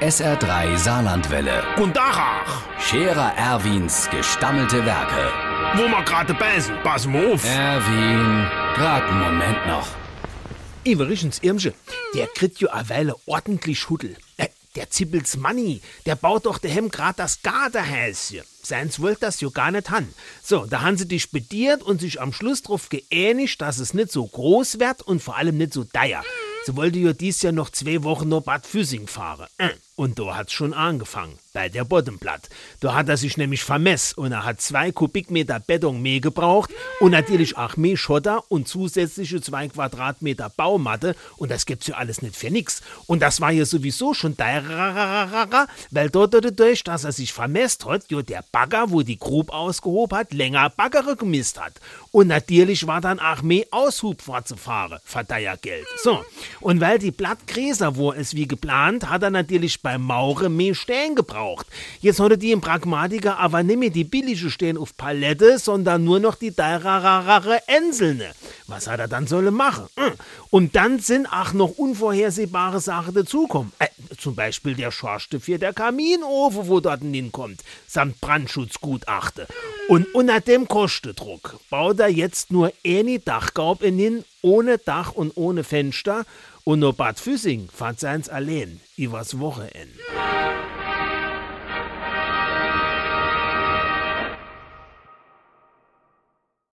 SR3 Saarlandwelle. Und Dachach, Scherer Erwins gestammelte Werke. wo wir gerade beißen, pass mal auf. Erwin, grad einen Moment noch. Iverichens Irmsche, der kriegt jo a Weile ordentlich Huddel. Äh, der Zippels Manni, der baut doch daheim grad das Gartenhäuschen. Seins wollt das jo gar nicht han. So, da han sie dich bediert und sich am Schluss drauf geähnigt, dass es nicht so groß wird und vor allem nicht so teuer. Sie wollte jo dies Jahr noch zwei Wochen nach Bad Füssing fahren. Äh, Und da hat's schon angefangen, bei der Boddenplatt. Da hat er sich nämlich vermesst und er hat zwei Kubikmeter Beton mehr gebraucht und natürlich auch mehr Schotter und zusätzliche zwei Quadratmeter Baumatte und das gibt's ja alles nicht für nix. Und das war ja sowieso schon teurer, weil dort dadurch, dass er sich vermesst hat, jo der Bagger, wo die Grub ausgehoben hat, länger Baggere gemisst hat. Und natürlich war dann auch mehr Aushub vorzufahren, Verteilergeld. So, und weil die Blattgräser wo es wie geplant, hat er natürlich beim Mauren mehr Stellen gebraucht. Jetzt hatte die im Pragmatiker aber nicht mehr die billige Stellen auf Palette, sondern nur noch die teurere Enselne. Was hat er dann sollen machen? Hm. Und dann sind auch noch unvorhersehbare Sachen dazukommen. Äh, zum Beispiel der Schorste für der Kaminofen, wo dort hinkommt, samt Brandschutzgutachte. Und unter dem Kostendruck baut er jetzt nur eine Dachgaub in hin, ohne Dach und ohne Fenster. Und nur Bad Füssing fand seins allein, übers Wochenende.